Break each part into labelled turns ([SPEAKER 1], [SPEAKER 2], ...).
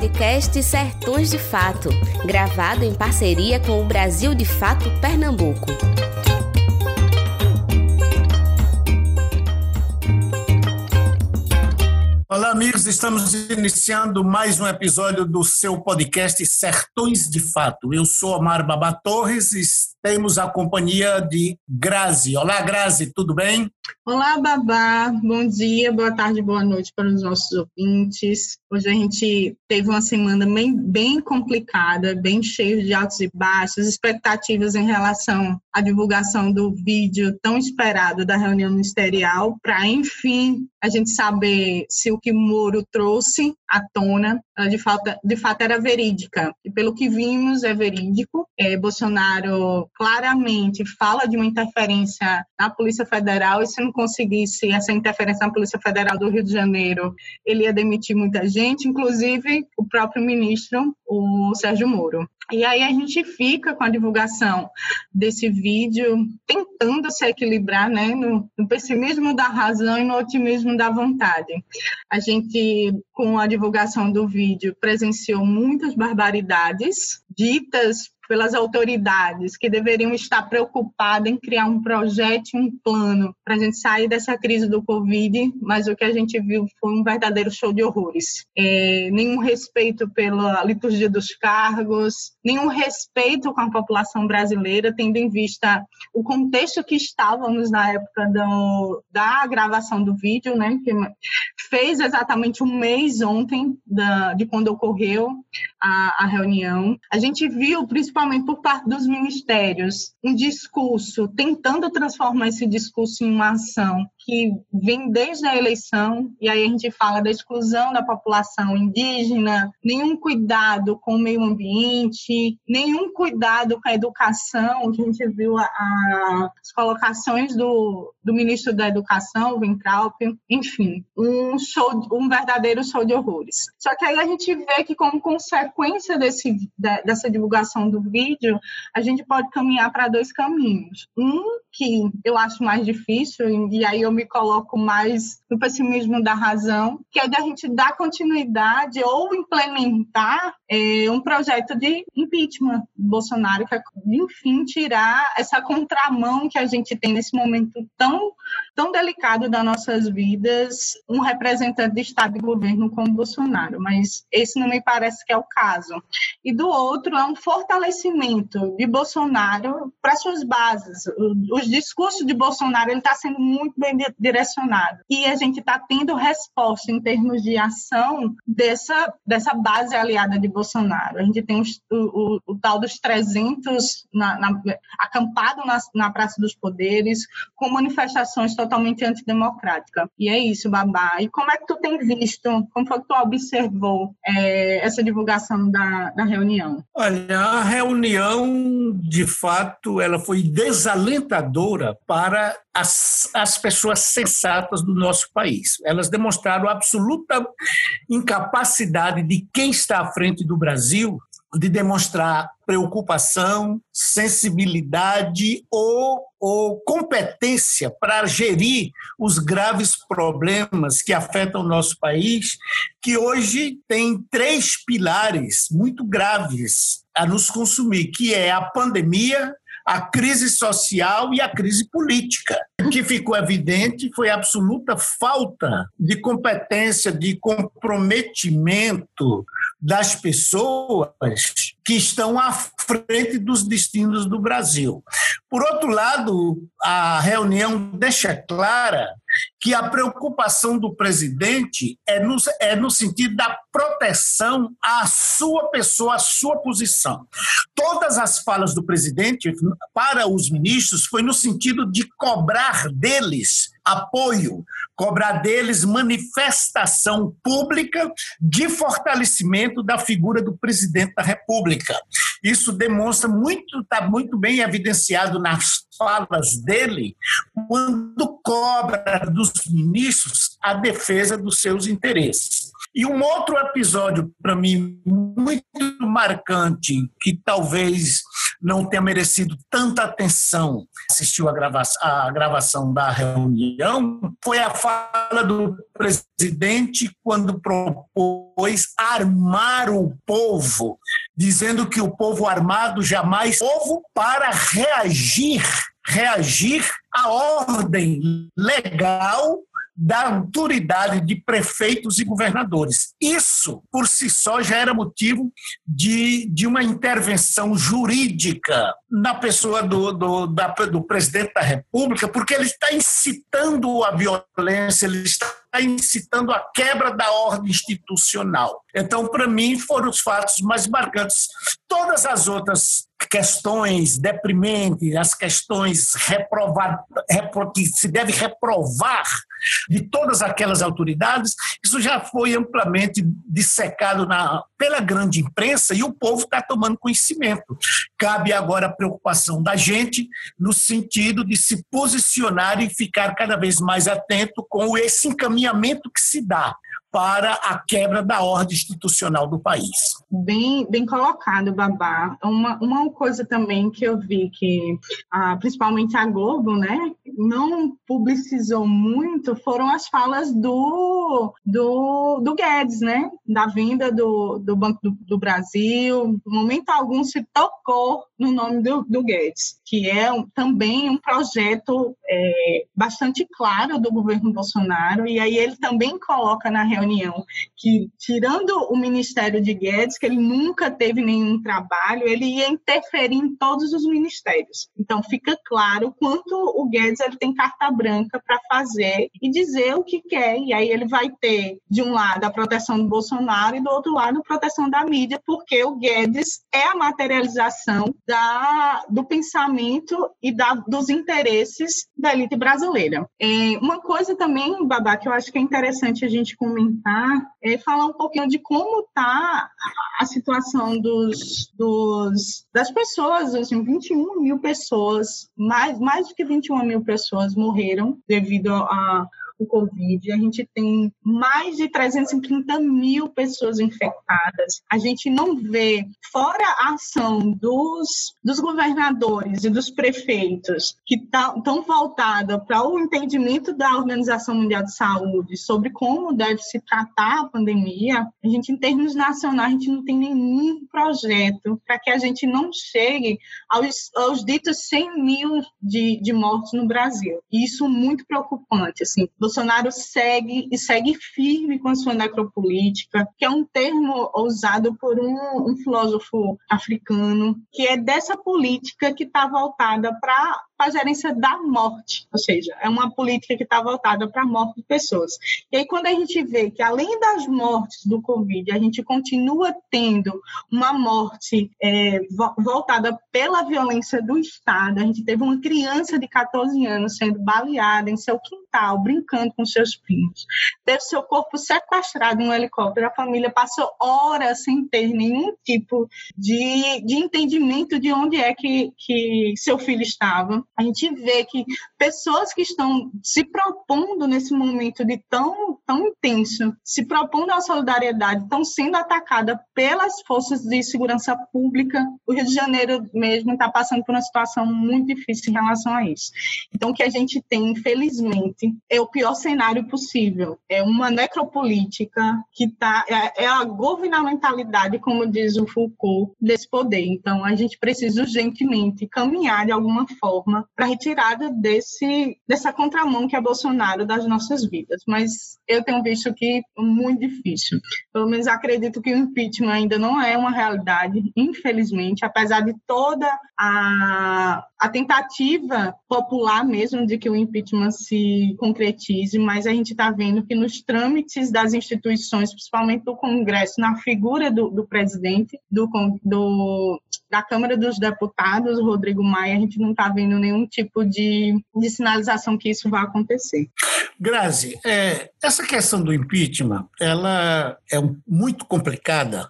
[SPEAKER 1] podcast Sertões de Fato, gravado em parceria com o Brasil de Fato Pernambuco.
[SPEAKER 2] Olá, amigos, estamos iniciando mais um episódio do seu podcast Sertões de Fato. Eu sou Omar Babá Torres temos a companhia de Grazi. Olá, Grazi, tudo bem?
[SPEAKER 3] Olá, Babá. Bom dia, boa tarde, boa noite para os nossos ouvintes. Hoje a gente teve uma semana bem, bem complicada, bem cheia de altos e baixos, expectativas em relação à divulgação do vídeo tão esperado da reunião ministerial, para, enfim, a gente saber se o que Moro trouxe à tona, de fato, de fato era verídica. E pelo que vimos, é verídico. É, Bolsonaro claramente fala de uma interferência na Polícia Federal, e se não conseguisse essa interferência na Polícia Federal do Rio de Janeiro, ele ia demitir muita gente, inclusive o próprio ministro, o Sérgio Moro. E aí a gente fica com a divulgação desse vídeo, tentando se equilibrar né, no, no, pessimismo da razão e no otimismo da vontade. A gente, com a divulgação do vídeo, presenciou muitas barbaridades ditas pelas autoridades que deveriam estar preocupadas em criar um projeto, um plano para a gente sair dessa crise do Covid, mas o que a gente viu foi um verdadeiro show de horrores. É, nenhum respeito pela liturgia dos cargos, nenhum respeito com a população brasileira, tendo em vista o contexto que estávamos na época do, da gravação do vídeo, né, que fez exatamente um mês ontem da, de quando ocorreu a, a reunião. A gente viu, principalmente principalmente por parte dos ministérios, um discurso, tentando transformar esse discurso em uma ação que vem desde a eleição, e aí a gente fala da exclusão da população indígena, nenhum cuidado com o meio ambiente, nenhum cuidado com a educação, a gente viu a, a, as colocações do, do ministro da Educação, o enfim, um show, um verdadeiro show de horrores. Só que aí a gente vê que como consequência desse, dessa divulgação do vídeo, a gente pode caminhar para dois caminhos. Um que eu acho mais difícil, e aí eu me coloco mais no pessimismo da razão, que é da gente dar continuidade ou implementar é, um projeto de impeachment Bolsonaro, que é, enfim, tirar essa contramão que a gente tem nesse momento tão, tão delicado das nossas vidas, um representante de Estado e governo como Bolsonaro. Mas esse não me parece que é o caso. E do outro, é um fortalecimento de Bolsonaro para suas bases. Os discursos de Bolsonaro ele está sendo muito bem direcionado e a gente está tendo resposta em termos de ação dessa dessa base aliada de Bolsonaro. A gente tem o, o, o tal dos 300 na, na, acampado na, na Praça dos Poderes com manifestações totalmente antidemocráticas. E é isso, Babá. E como é que tu tem visto, como foi que tu observou é, essa divulgação da, da reunião?
[SPEAKER 2] Olha, a reunião, de fato, ela foi desalentadora para as, as pessoas sensatas do nosso país. Elas demonstraram absoluta incapacidade de quem está à frente do Brasil de demonstrar preocupação, sensibilidade ou, ou competência para gerir os graves problemas que afetam o nosso país, que hoje tem três pilares muito graves a nos consumir, que é a pandemia, a crise social e a crise política. O que ficou evidente foi a absoluta falta de competência, de comprometimento das pessoas que estão à frente dos destinos do Brasil. Por outro lado, a reunião deixa clara que a preocupação do presidente é no, é no sentido da proteção à sua pessoa, à sua posição. Todas as falas do presidente para os ministros foi no sentido de cobrar deles apoio, cobrar deles manifestação pública de fortalecimento da figura do presidente da República. Isso demonstra muito, está muito bem evidenciado nas falas dele, quando cobra dos ministros a defesa dos seus interesses. E um outro episódio, para mim, muito marcante, que talvez não tenha merecido tanta atenção, assistiu a gravação, a gravação da reunião, foi a fala do presidente quando propôs armar o povo, dizendo que o povo armado jamais povo para reagir reagir à ordem legal da autoridade de prefeitos e governadores. Isso, por si só, já era motivo de, de uma intervenção jurídica na pessoa do, do, da, do presidente da República, porque ele está incitando a violência, ele está incitando a quebra da ordem institucional. Então, para mim, foram os fatos mais marcantes. Todas as outras questões deprimentes, as questões repro, que se deve reprovar de todas aquelas autoridades, isso já foi amplamente dissecado na, pela grande imprensa e o povo está tomando conhecimento. Cabe agora a preocupação da gente no sentido de se posicionar e ficar cada vez mais atento com esse encaminhamento que se dá para a quebra da ordem institucional do país.
[SPEAKER 3] Bem, bem colocado, Babá. Uma, uma coisa também que eu vi que, ah, principalmente a Globo, né, não publicizou muito foram as falas do, do, do Guedes, né, da vinda do, do Banco do, do Brasil. No momento algum se tocou no nome do, do Guedes, que é um, também um projeto é, bastante claro do governo Bolsonaro, e aí ele também coloca na reunião que, tirando o Ministério de Guedes, que ele nunca teve nenhum trabalho, ele ia interferir em todos os ministérios. Então, fica claro quanto o Guedes ele tem carta branca para fazer e dizer o que quer, e aí ele vai ter, de um lado, a proteção do Bolsonaro e do outro lado, a proteção da mídia, porque o Guedes é a materialização da, do pensamento e da, dos interesses da elite brasileira. É, uma coisa também, Babá, que eu acho que é interessante a gente comentar, é falar um pouquinho de como está a situação dos, dos, das pessoas, assim, 21 mil pessoas, mais, mais do que 21 mil pessoas morreram devido a o Covid, a gente tem mais de 330 mil pessoas infectadas. A gente não vê, fora a ação dos, dos governadores e dos prefeitos, que estão tá, voltada para o entendimento da Organização Mundial de Saúde sobre como deve se tratar a pandemia, a gente, em termos nacionais, a gente não tem nenhum projeto para que a gente não chegue aos, aos ditos 100 mil de, de mortos no Brasil. E isso muito preocupante. Assim, Bolsonaro segue e segue firme com a sua necropolítica, que é um termo usado por um, um filósofo africano, que é dessa política que está voltada para para a gerência da morte, ou seja, é uma política que está voltada para a morte de pessoas. E aí, quando a gente vê que, além das mortes do Covid, a gente continua tendo uma morte é, voltada pela violência do Estado, a gente teve uma criança de 14 anos sendo baleada em seu quintal, brincando com seus primos, teve seu corpo sequestrado em um helicóptero, a família passou horas sem ter nenhum tipo de, de entendimento de onde é que, que seu filho estava a gente vê que pessoas que estão se propondo nesse momento de tão, tão intenso, se propondo a solidariedade, estão sendo atacadas pelas forças de segurança pública. O Rio de Janeiro mesmo está passando por uma situação muito difícil em relação a isso. Então, o que a gente tem, infelizmente, é o pior cenário possível. É uma necropolítica que está. É, é a governamentalidade, como diz o Foucault, desse poder. Então, a gente precisa urgentemente caminhar de alguma forma para retirada desse dessa contramão que é Bolsonaro das nossas vidas. Mas eu tenho visto que é muito difícil. Pelo menos acredito que o impeachment ainda não é uma realidade, infelizmente, apesar de toda a, a tentativa popular mesmo de que o impeachment se concretize, mas a gente está vendo que nos trâmites das instituições, principalmente do Congresso, na figura do, do presidente do, do, da Câmara dos Deputados, Rodrigo Maia, a gente não está vendo nenhum tipo de, de sinalização que isso vai acontecer.
[SPEAKER 2] Grazi, é, essa questão do impeachment, ela é muito complicada.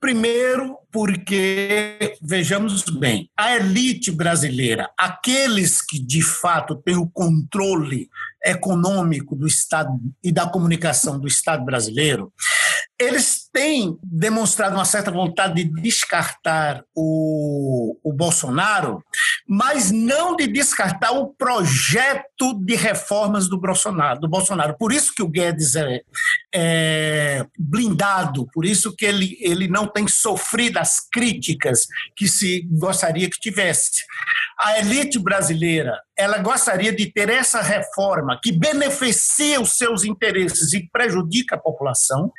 [SPEAKER 2] Primeiro, porque, vejamos bem, a elite brasileira, aqueles que de fato têm o controle econômico do Estado e da comunicação do Estado brasileiro, eles têm demonstrado uma certa vontade de descartar o, o Bolsonaro, mas não de descartar o projeto de reformas do Bolsonaro. Do Bolsonaro. Por isso que o Guedes é, é blindado, por isso que ele, ele não tem sofrido as críticas que se gostaria que tivesse. A elite brasileira, ela gostaria de ter essa reforma que beneficia os seus interesses e prejudica a população,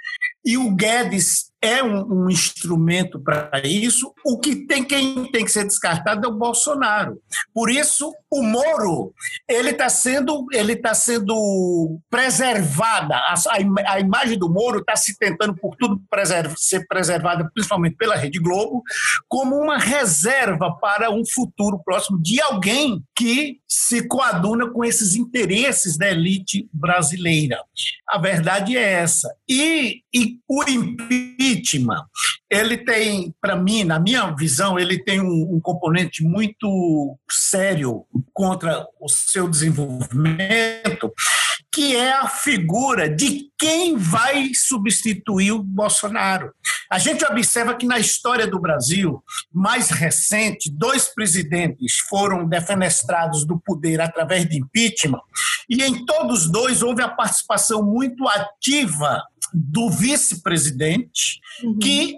[SPEAKER 2] e o Guedes é um, um instrumento para isso. O que tem quem tem que ser descartado é o Bolsonaro. Por isso, o Moro ele está sendo ele tá sendo preservada. A, a, a imagem do Moro está se tentando por tudo preserv, ser preservada, principalmente pela Rede Globo, como uma reserva para um futuro próximo de alguém que se coaduna com esses interesses da elite brasileira. A verdade é essa. E, e o impeachment, ele tem, para mim, na minha visão, ele tem um, um, componente muito sério contra o seu desenvolvimento, que é a figura de quem vai substituir o Bolsonaro. A gente observa que na história do Brasil, mais recente, dois presidentes foram defenestrados do poder através de impeachment, e em todos dois houve a participação muito ativa do vice-presidente, uhum. que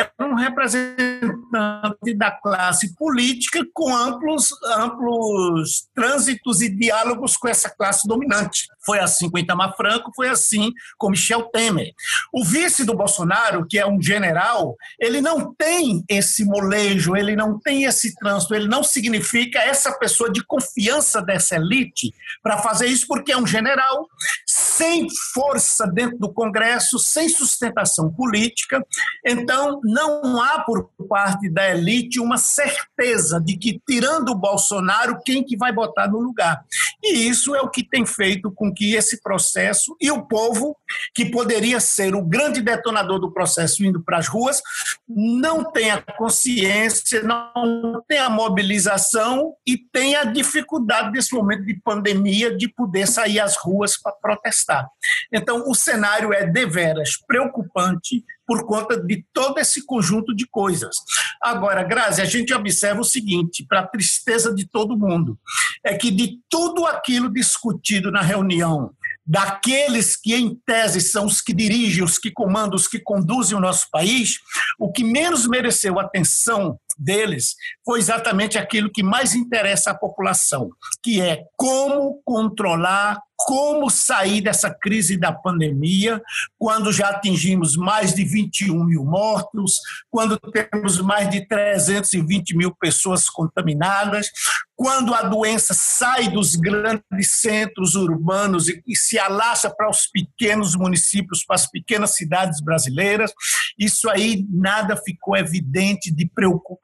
[SPEAKER 2] era um representante da classe política com amplos, amplos trânsitos e diálogos com essa classe dominante. Foi assim com Itamar Franco, foi assim com Michel Temer. O vice do Bolsonaro, que é um general, ele não tem esse molejo, ele não tem esse trânsito, ele não significa essa pessoa de confiança dessa elite para fazer isso, porque é um general sem força dentro do Congresso, sem sustentação política. Então, não há por parte da elite uma certeza de que, tirando o Bolsonaro, quem que vai botar no lugar. E isso é o que tem feito com que esse processo e o povo, que poderia ser o grande detonador do processo indo para as ruas, não tenha consciência, não tenha mobilização e tenha dificuldade nesse momento de pandemia de poder sair às ruas para protestar. Então, o cenário é deveras preocupante por conta de todo esse conjunto de coisas. Agora, Grazi, a gente observa o seguinte, para tristeza de todo mundo, é que de tudo aquilo discutido na reunião, daqueles que, em tese, são os que dirigem, os que comandam, os que conduzem o nosso país, o que menos mereceu atenção deles foi exatamente aquilo que mais interessa à população, que é como controlar como sair dessa crise da pandemia, quando já atingimos mais de 21 mil mortos, quando temos mais de 320 mil pessoas contaminadas, quando a doença sai dos grandes centros urbanos e, e se alastra para os pequenos municípios, para as pequenas cidades brasileiras, isso aí nada ficou evidente de preocupação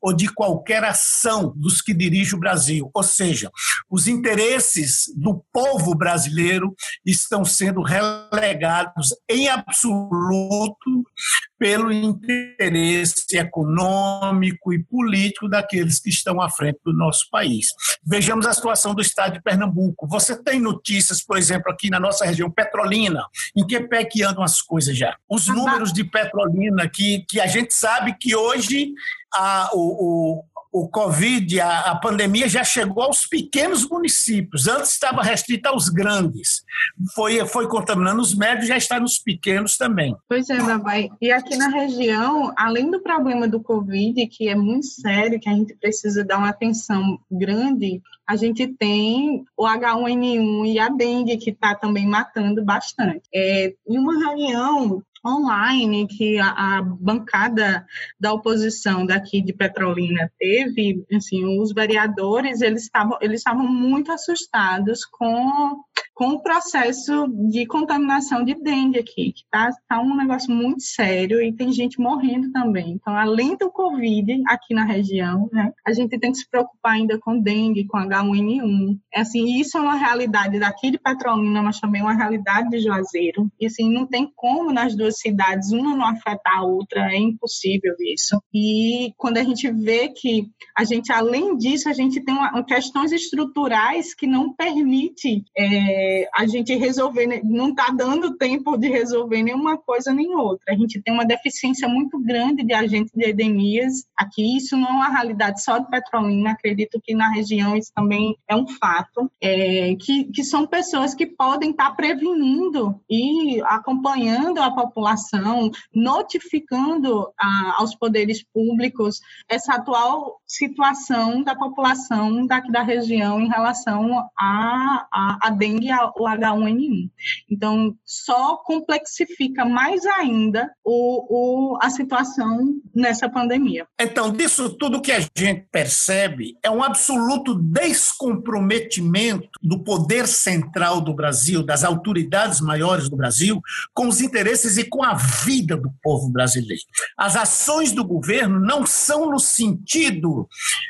[SPEAKER 2] ou de qualquer ação dos que dirigem o Brasil. Ou seja, os interesses do povo brasileiro estão sendo relegados em absoluto pelo interesse econômico e político daqueles que estão à frente do nosso país. Vejamos a situação do estado de Pernambuco. Você tem notícias, por exemplo, aqui na nossa região Petrolina, em que pé que andam as coisas já? Os números de Petrolina que, que a gente sabe que hoje a, o, o o Covid, a, a, pandemia já chegou aos pequenos municípios. Antes estava restrita aos grandes. Foi, foi contaminando os médios, já está nos pequenos também.
[SPEAKER 3] Pois é, Babai. E aqui na região, além do problema do Covid, que é muito sério, que a gente precisa dar uma atenção grande, a gente tem o H1N1 e a dengue, que está também matando bastante. É, em uma reunião online que a, a, bancada da oposição daqui de Petrolina teve, assim, os vereadores eles estavam eles estavam muito assustados com com o processo de contaminação de dengue aqui, que está tá um negócio muito sério e tem gente morrendo também. Então, além do Covid aqui na região, né, a gente tem que se preocupar ainda com dengue, com H1N1. É assim, isso é uma realidade daqui de Petrolina, mas também uma realidade de Juazeiro. E assim, não tem como nas duas cidades, uma não afetar a outra, é impossível isso. E quando a gente vê que a gente, além disso, a gente tem uma, questões estruturais que não permite é, a gente resolver, né, não está dando tempo de resolver nenhuma coisa nem outra. A gente tem uma deficiência muito grande de agentes de endemias aqui. Isso não é uma realidade só de Petrolina, acredito que na região isso também é um fato, é, que, que são pessoas que podem estar tá prevenindo e acompanhando a população, notificando a, aos poderes públicos essa atual situação da população daqui da região em relação à a, a, dengue e ao H1N1. Então, só complexifica mais ainda o, o, a situação nessa pandemia.
[SPEAKER 2] Então, disso tudo que a gente percebe é um absoluto descomprometimento do poder central do Brasil, das autoridades maiores do Brasil, com os interesses e com a vida do povo brasileiro. As ações do governo não são no sentido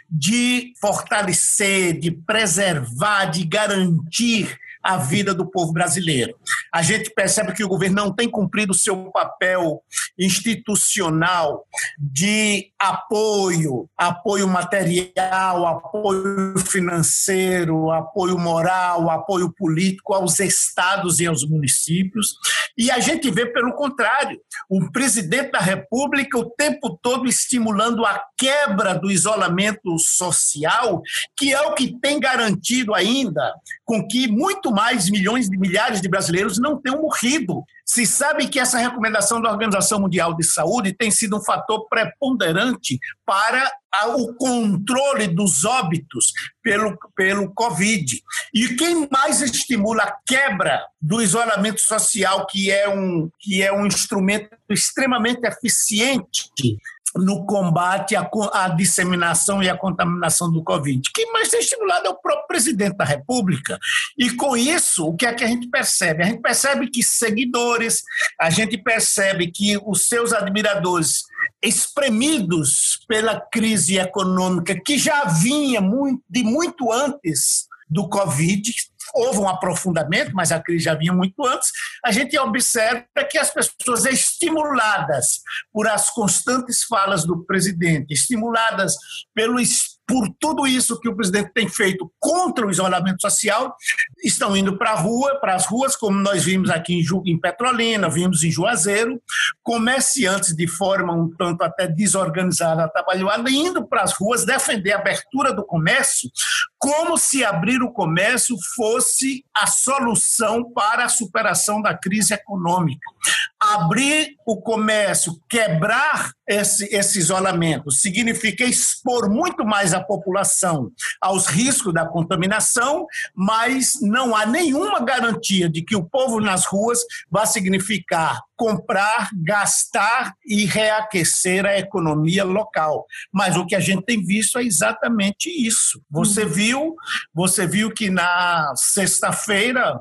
[SPEAKER 2] de fortalecer, de preservar, de garantir a vida do povo brasileiro. A gente percebe que o governo não tem cumprido o seu papel institucional de apoio, apoio material, apoio financeiro, apoio moral, apoio político aos estados e aos municípios. E a gente vê pelo contrário, o presidente da República o tempo todo estimulando a quebra do isolamento social, que é o que tem garantido ainda com que muito mais milhões de milhares de brasileiros não tenham morrido. Se sabe que essa recomendação da Organização Mundial de Saúde tem sido um fator preponderante para o controle dos óbitos pelo, pelo Covid. E quem mais estimula a quebra do isolamento social, que é um, que é um instrumento extremamente eficiente no combate à, à, disseminação e à contaminação do Covid. Quem mais tem estimulado é o próprio presidente da República. E com isso, o que é que a gente percebe? A gente percebe que seguidores, a gente percebe que os seus admiradores, espremidos pela crise econômica que já vinha muito, de muito antes do Covid, houve um aprofundamento, mas a crise já vinha muito antes, a gente observa que as pessoas estimuladas por as constantes falas do presidente, estimuladas pelo por tudo isso que o presidente tem feito contra o isolamento social, estão indo para a rua, para as ruas, como nós vimos aqui em, Petrolina, vimos em Juazeiro, comerciantes de forma um tanto até desorganizada, atabalhoada, indo para as ruas defender a abertura do comércio, como se abrir o comércio fosse a solução para a superação da crise econômica. Abrir o comércio, quebrar esse, esse isolamento, significa expor muito mais a população aos riscos da contaminação, mas não há nenhuma garantia de que o povo nas ruas vai significar comprar, gastar e reaquecer a economia local. Mas o que a gente tem visto é exatamente isso. Você uhum. Viu, você viu que na sexta-feira,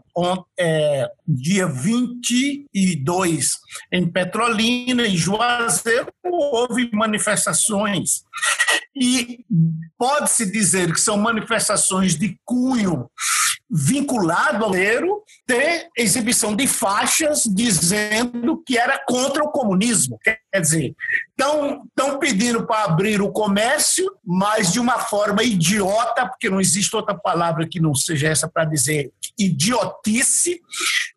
[SPEAKER 2] é, dia 22, em Petrolina, em Juazeiro, houve manifestações. E pode-se dizer que são manifestações de cunho vinculado ao leiro ter exibição de faixas dizendo que era contra o comunismo. Quer dizer, estão pedindo para abrir o comércio, mas de uma forma idiota, porque não existe outra palavra que não seja essa para dizer idiotice,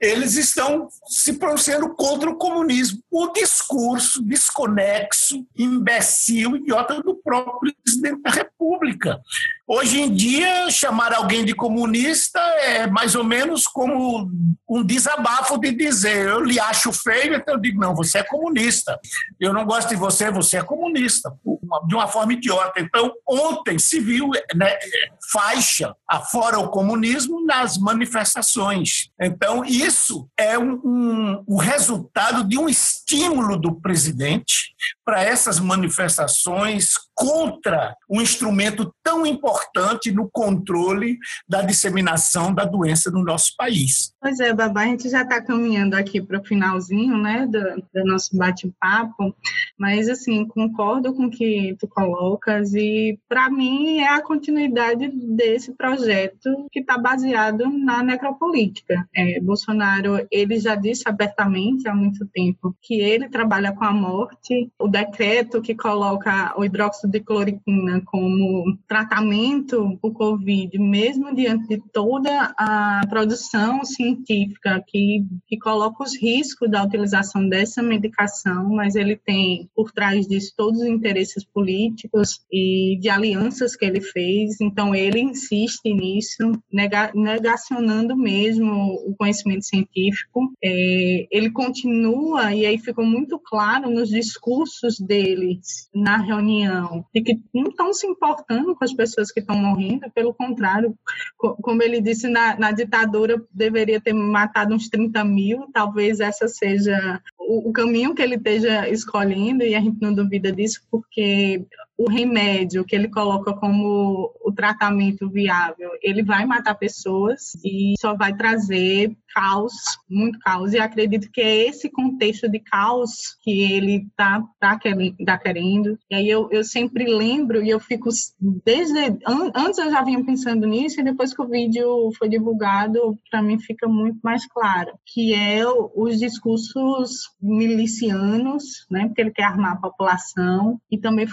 [SPEAKER 2] eles estão se pronunciando contra o comunismo. O discurso desconexo, imbecil, idiota do próprio presidente da República. Hoje em dia, chamar alguém de comunista é mais ou menos como um desabafo de dizer eu lhe acho feio, então eu digo, não, você é comunista. Eu não gosto de você, você é comunista. De uma forma idiota. Então, ontem se viu né, faixa afora o comunismo nas manifestações. Então, isso é um, um, o resultado de um estímulo do presidente para essas manifestações contra um instrumento tão importante no controle da disseminação da doença no nosso país.
[SPEAKER 3] Pois é, Babá, a gente já está caminhando aqui para o finalzinho né, do, do nosso bate-papo, mas assim, concordo com o que tu colocas e para mim é a continuidade desse projeto que está baseado na necropolítica. É, Bolsonaro, ele já disse abertamente há muito tempo que ele trabalha com a morte. O decreto que coloca o hidróxido de cloroquina como tratamento para o Covid, mesmo diante de toda a produção científica que, que coloca os riscos da utilização dessa medicação, mas ele tem por trás disso todos os interesses políticos e de alianças que ele fez. Então, ele insiste nisso, negacionando mesmo o conhecimento científico. É, ele continua, e aí ficou muito claro nos discursos dele na reunião, de que não estão se importando com as pessoas que estão morrendo, pelo contrário, como ele disse, na, na ditadura deveria ter matado uns 30 mil, talvez essa seja o, o caminho que ele esteja escolhendo, e a gente não duvida disso, porque o remédio que ele coloca como o tratamento viável, ele vai matar pessoas e só vai trazer caos, muito caos. E acredito que é esse contexto de caos que ele tá, tá, tá querendo. E aí eu, eu sempre lembro e eu fico desde antes eu já vinha pensando nisso e depois que o vídeo foi divulgado, para mim fica muito mais claro, que é os discursos milicianos, né, porque ele quer armar a população e também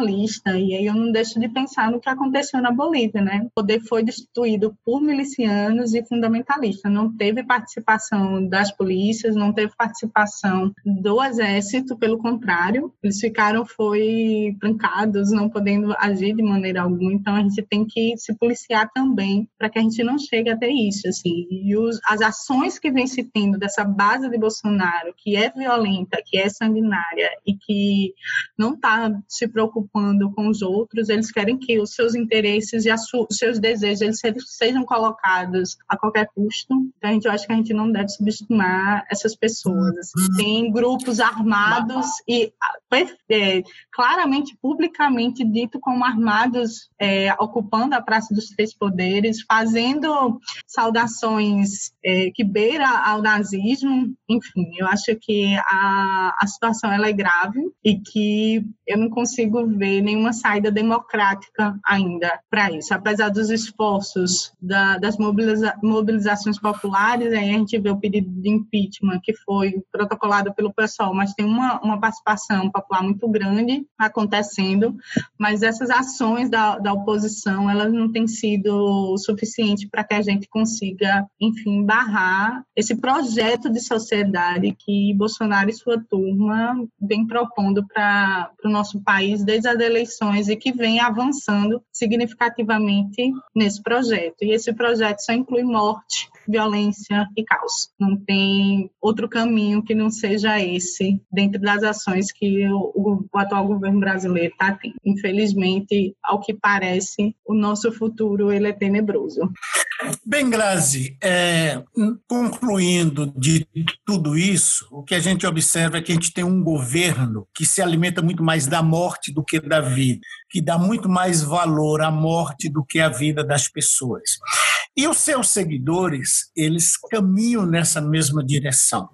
[SPEAKER 3] fundamentalista. E aí eu não deixo de pensar no que aconteceu na Bolívia, né? O poder foi destituído por milicianos e fundamentalistas. Não teve participação das polícias, não teve participação do exército, pelo contrário, eles ficaram foi trancados, não podendo agir de maneira alguma. Então a gente tem que se policiar também para que a gente não chegue até isso, assim. E os, as ações que vem se tendo dessa base de Bolsonaro, que é violenta, que é sanguinária e que não está se preocupando com os outros, eles querem que os seus interesses e os seus desejos eles sejam colocados a qualquer custo. Então, a gente, eu acho que a gente não deve subestimar essas pessoas. Assim. Tem grupos armados e é, claramente, publicamente dito como armados, é, ocupando a Praça dos Três Poderes, fazendo saudações é, que beira ao nazismo. Enfim, eu acho que a, a situação ela é grave e que eu não consigo ver nenhuma saída democrática ainda para isso. Apesar dos esforços da, das mobiliza, mobilizações populares, aí a gente vê o pedido de impeachment que foi protocolado pelo pessoal, mas tem uma, uma participação popular muito grande acontecendo, mas essas ações da, da oposição, elas não têm sido suficientes para que a gente consiga, enfim, barrar esse projeto de sociedade que Bolsonaro e sua turma vem propondo para o nosso país desde as eleições e que vem avançando significativamente nesse projeto. E esse projeto só inclui morte, violência e caos. Não tem outro caminho que não seja esse dentro das ações que o, o atual governo brasileiro está tendo. Infelizmente, ao que parece, o nosso futuro ele é tenebroso.
[SPEAKER 2] Bem, Grazi, é, concluindo de tudo isso, o que a gente observa é que a gente tem um governo que se alimenta muito mais da morte do que da vida, que dá muito mais valor à morte do que à vida das pessoas. E os seus seguidores, eles caminham nessa mesma direção.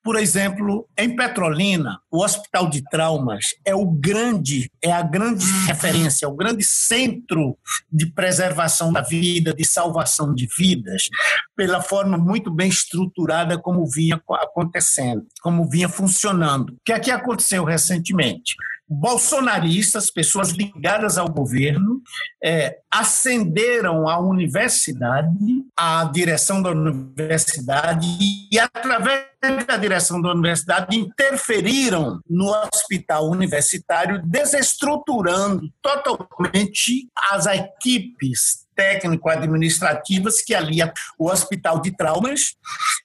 [SPEAKER 2] Por exemplo, em Petrolina, o Hospital de Traumas é o grande, é a grande referência, é o grande centro de preservação da vida, de salvação de vidas, pela forma muito bem estruturada como vinha acontecendo, como vinha funcionando. O que é que aconteceu recentemente? Bolsonaristas, pessoas ligadas ao governo, é, ascenderam a universidade, a direção da universidade, e através da direção da universidade interferiram no hospital universitário, desestruturando totalmente as equipes técnico-administrativas que ali o Hospital de Traumas,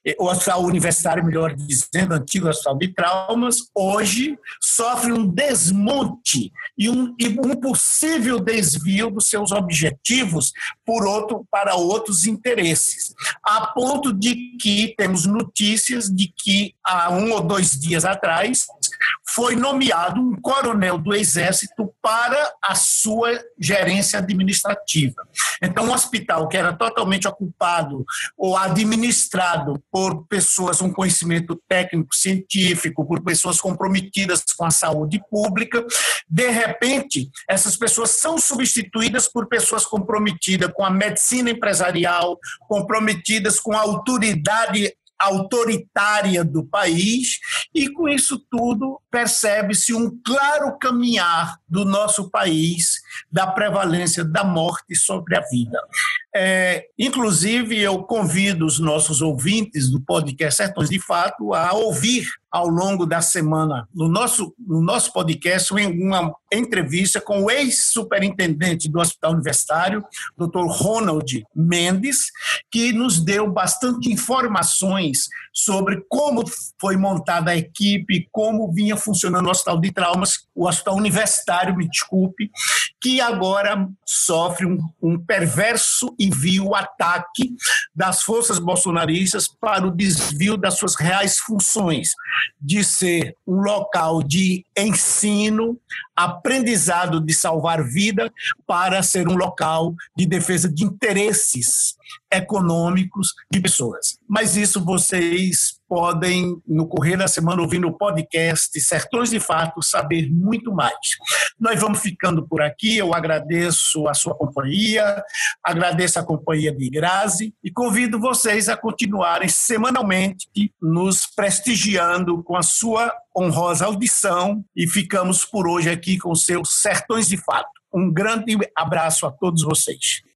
[SPEAKER 2] eh, o Hospital Universitário, melhor dizendo, antigo Hospital de Traumas, hoje sofre um desmonte e um, e um possível desvio dos seus objetivos por outro, para outros interesses, a ponto de que temos notícias de que há um ou dois dias atrás foi nomeado um coronel do Exército para a sua gerência administrativa. Então, um hospital que era totalmente ocupado ou administrado por pessoas com conhecimento técnico, científico, por pessoas comprometidas com a saúde pública, de repente, essas pessoas são substituídas por pessoas comprometidas com a medicina empresarial, comprometidas com a autoridade autoritária do país, e com isso tudo percebe-se um claro caminhar do nosso país da prevalência da morte sobre a vida. É, inclusive, eu convido os nossos ouvintes do podcast Sertões de Fato a ouvir ao longo da semana no nosso, no nosso podcast uma entrevista com o ex-superintendente do Hospital Universitário, Dr. Ronald Mendes, que nos deu bastante informações sobre como foi montada a equipe, como vinha funcionando o Hospital de Traumas, o Hospital Universitário, me desculpe, que agora sofre um, um perverso e vil ataque das forças bolsonaristas para o desvio das suas reais funções de ser um local de ensino, aprendizado de salvar vida, para ser um local de defesa de interesses econômicos de pessoas. Mas isso vocês podem, no correr da semana, ouvindo o podcast Sertões de Fato, saber muito mais. Nós vamos ficando por aqui. Eu agradeço a sua companhia, agradeço a companhia de Grazi e convido vocês a continuarem semanalmente nos prestigiando com a sua honrosa audição e ficamos por hoje aqui com seus Sertões de Fato. Um grande abraço a todos vocês.